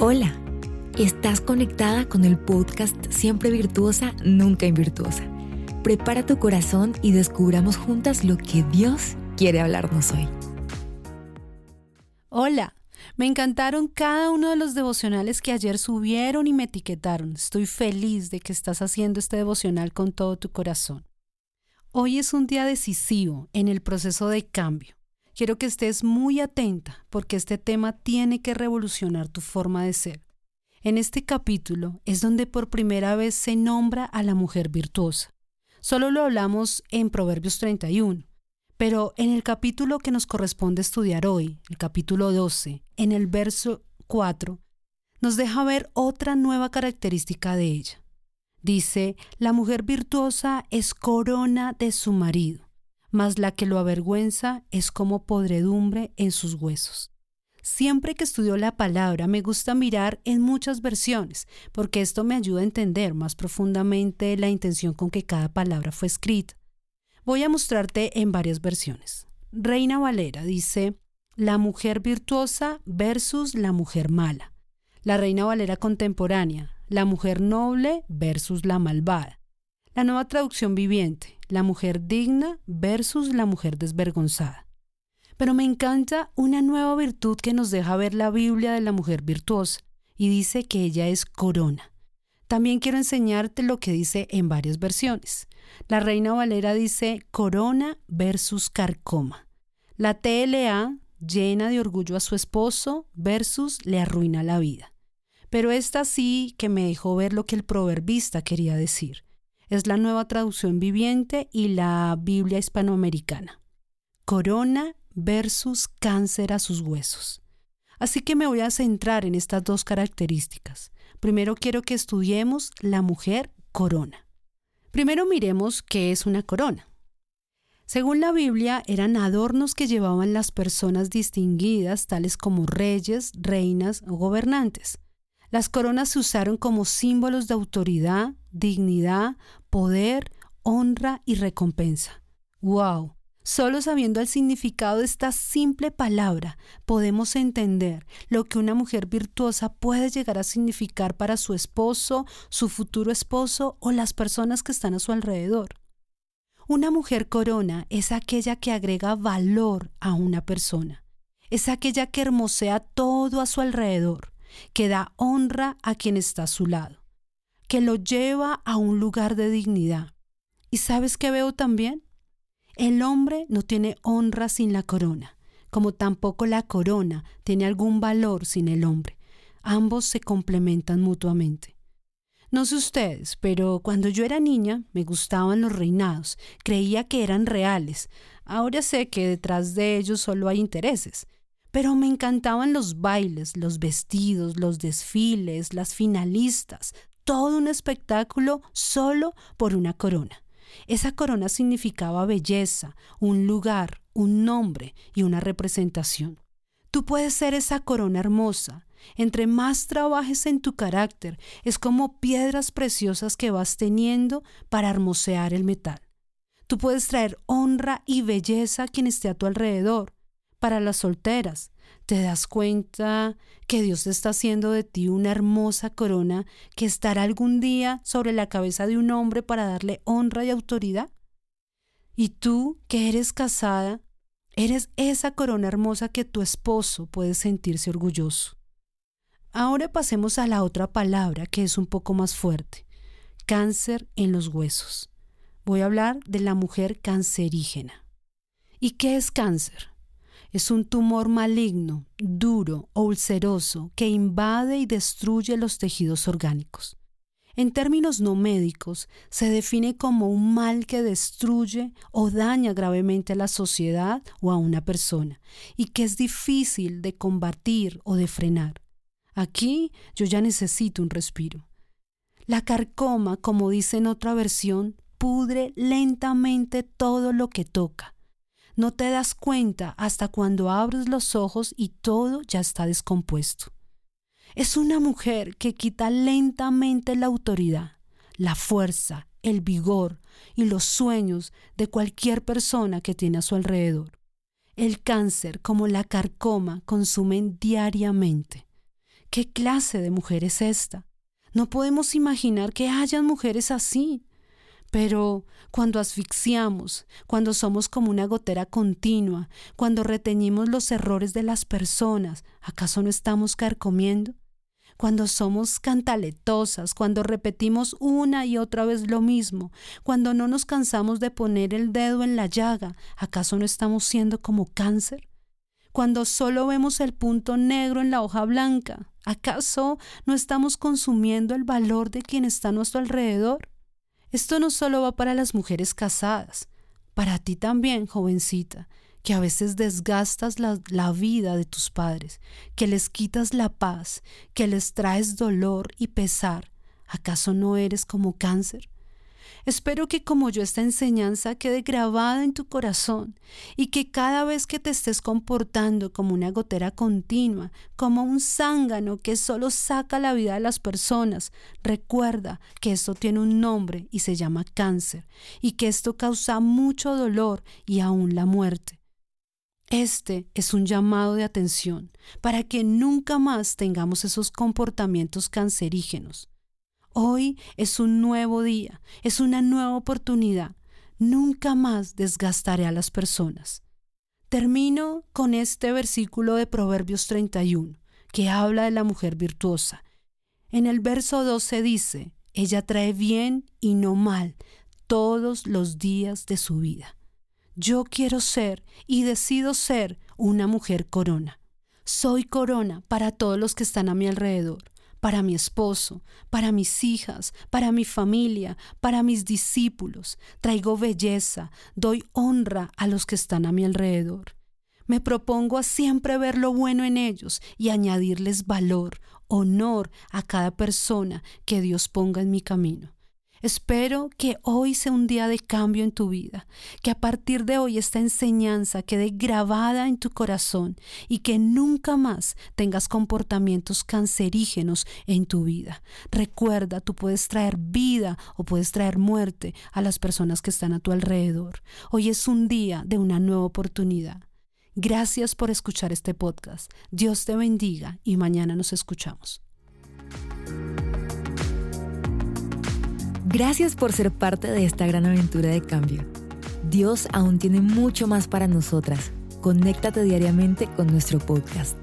Hola, estás conectada con el podcast Siempre Virtuosa, Nunca Invirtuosa. Prepara tu corazón y descubramos juntas lo que Dios quiere hablarnos hoy. Hola, me encantaron cada uno de los devocionales que ayer subieron y me etiquetaron. Estoy feliz de que estás haciendo este devocional con todo tu corazón. Hoy es un día decisivo en el proceso de cambio. Quiero que estés muy atenta porque este tema tiene que revolucionar tu forma de ser. En este capítulo es donde por primera vez se nombra a la mujer virtuosa. Solo lo hablamos en Proverbios 31, pero en el capítulo que nos corresponde estudiar hoy, el capítulo 12, en el verso 4, nos deja ver otra nueva característica de ella. Dice, la mujer virtuosa es corona de su marido mas la que lo avergüenza es como podredumbre en sus huesos. Siempre que estudio la palabra me gusta mirar en muchas versiones, porque esto me ayuda a entender más profundamente la intención con que cada palabra fue escrita. Voy a mostrarte en varias versiones. Reina Valera dice, la mujer virtuosa versus la mujer mala. La Reina Valera contemporánea, la mujer noble versus la malvada. La nueva traducción viviente, la mujer digna versus la mujer desvergonzada. Pero me encanta una nueva virtud que nos deja ver la Biblia de la mujer virtuosa y dice que ella es corona. También quiero enseñarte lo que dice en varias versiones. La Reina Valera dice corona versus carcoma. La TLA llena de orgullo a su esposo versus le arruina la vida. Pero esta sí que me dejó ver lo que el proverbista quería decir es la nueva traducción viviente y la Biblia hispanoamericana. Corona versus cáncer a sus huesos. Así que me voy a centrar en estas dos características. Primero quiero que estudiemos la mujer corona. Primero miremos qué es una corona. Según la Biblia, eran adornos que llevaban las personas distinguidas, tales como reyes, reinas o gobernantes. Las coronas se usaron como símbolos de autoridad, dignidad, poder, honra y recompensa. ¡Wow! Solo sabiendo el significado de esta simple palabra podemos entender lo que una mujer virtuosa puede llegar a significar para su esposo, su futuro esposo o las personas que están a su alrededor. Una mujer corona es aquella que agrega valor a una persona, es aquella que hermosea todo a su alrededor, que da honra a quien está a su lado, que lo lleva a un lugar de dignidad. ¿Y sabes qué veo también? El hombre no tiene honra sin la corona, como tampoco la corona tiene algún valor sin el hombre. Ambos se complementan mutuamente. No sé ustedes, pero cuando yo era niña me gustaban los reinados, creía que eran reales. Ahora sé que detrás de ellos solo hay intereses. Pero me encantaban los bailes, los vestidos, los desfiles, las finalistas, todo un espectáculo solo por una corona. Esa corona significaba belleza, un lugar, un nombre y una representación. Tú puedes ser esa corona hermosa. Entre más trabajes en tu carácter, es como piedras preciosas que vas teniendo para hermosear el metal. Tú puedes traer honra y belleza a quien esté a tu alrededor para las solteras. ¿Te das cuenta que Dios está haciendo de ti una hermosa corona que estará algún día sobre la cabeza de un hombre para darle honra y autoridad? Y tú, que eres casada, eres esa corona hermosa que tu esposo puede sentirse orgulloso. Ahora pasemos a la otra palabra que es un poco más fuerte, cáncer en los huesos. Voy a hablar de la mujer cancerígena. ¿Y qué es cáncer? Es un tumor maligno, duro o ulceroso que invade y destruye los tejidos orgánicos. En términos no médicos, se define como un mal que destruye o daña gravemente a la sociedad o a una persona y que es difícil de combatir o de frenar. Aquí yo ya necesito un respiro. La carcoma, como dice en otra versión, pudre lentamente todo lo que toca no te das cuenta hasta cuando abres los ojos y todo ya está descompuesto. Es una mujer que quita lentamente la autoridad, la fuerza, el vigor y los sueños de cualquier persona que tiene a su alrededor. El cáncer como la carcoma consumen diariamente. ¿Qué clase de mujer es esta? No podemos imaginar que hayan mujeres así. Pero cuando asfixiamos, cuando somos como una gotera continua, cuando reteñimos los errores de las personas, ¿acaso no estamos carcomiendo? Cuando somos cantaletosas, cuando repetimos una y otra vez lo mismo, cuando no nos cansamos de poner el dedo en la llaga, ¿acaso no estamos siendo como cáncer? Cuando solo vemos el punto negro en la hoja blanca, ¿acaso no estamos consumiendo el valor de quien está a nuestro alrededor? Esto no solo va para las mujeres casadas, para ti también, jovencita, que a veces desgastas la, la, vida de tus padres, que les quitas la paz, que les traes dolor y pesar. ¿Acaso no eres como cáncer? Espero que como yo esta enseñanza quede grabada en tu corazón y que cada vez que te estés comportando como una gotera continua, como un zángano que solo saca la vida de las personas, recuerda que esto tiene un nombre y se llama cáncer y que esto causa mucho dolor y aún la muerte. Este es un llamado de atención para que nunca más tengamos esos comportamientos cancerígenos. Hoy es un nuevo día, es una nueva oportunidad. Nunca más desgastaré a las personas. Termino con este versículo de Proverbios 31, que habla de la mujer virtuosa. En el verso 12 dice, ella trae bien y no mal todos los días de su vida. Yo quiero ser y decido ser una mujer corona. Soy corona para todos los que están a mi alrededor para mi esposo, para mis hijas, para mi familia, para mis discípulos. Traigo belleza, doy honra a los que están a mi alrededor. Me propongo a siempre ver lo bueno en ellos y añadirles valor, honor a cada persona que Dios ponga en mi camino. Espero que hoy sea un día de cambio en tu vida, que a partir de hoy esta enseñanza quede grabada en tu corazón y que nunca más tengas comportamientos cancerígenos en tu vida. Recuerda, tú puedes traer vida o puedes traer muerte a las personas que están a tu alrededor. Hoy es un día de una nueva oportunidad. Gracias por escuchar este podcast. Dios te bendiga y mañana nos escuchamos. Gracias por ser parte de esta gran aventura de cambio. Dios aún tiene mucho más para nosotras. Conéctate diariamente con nuestro podcast.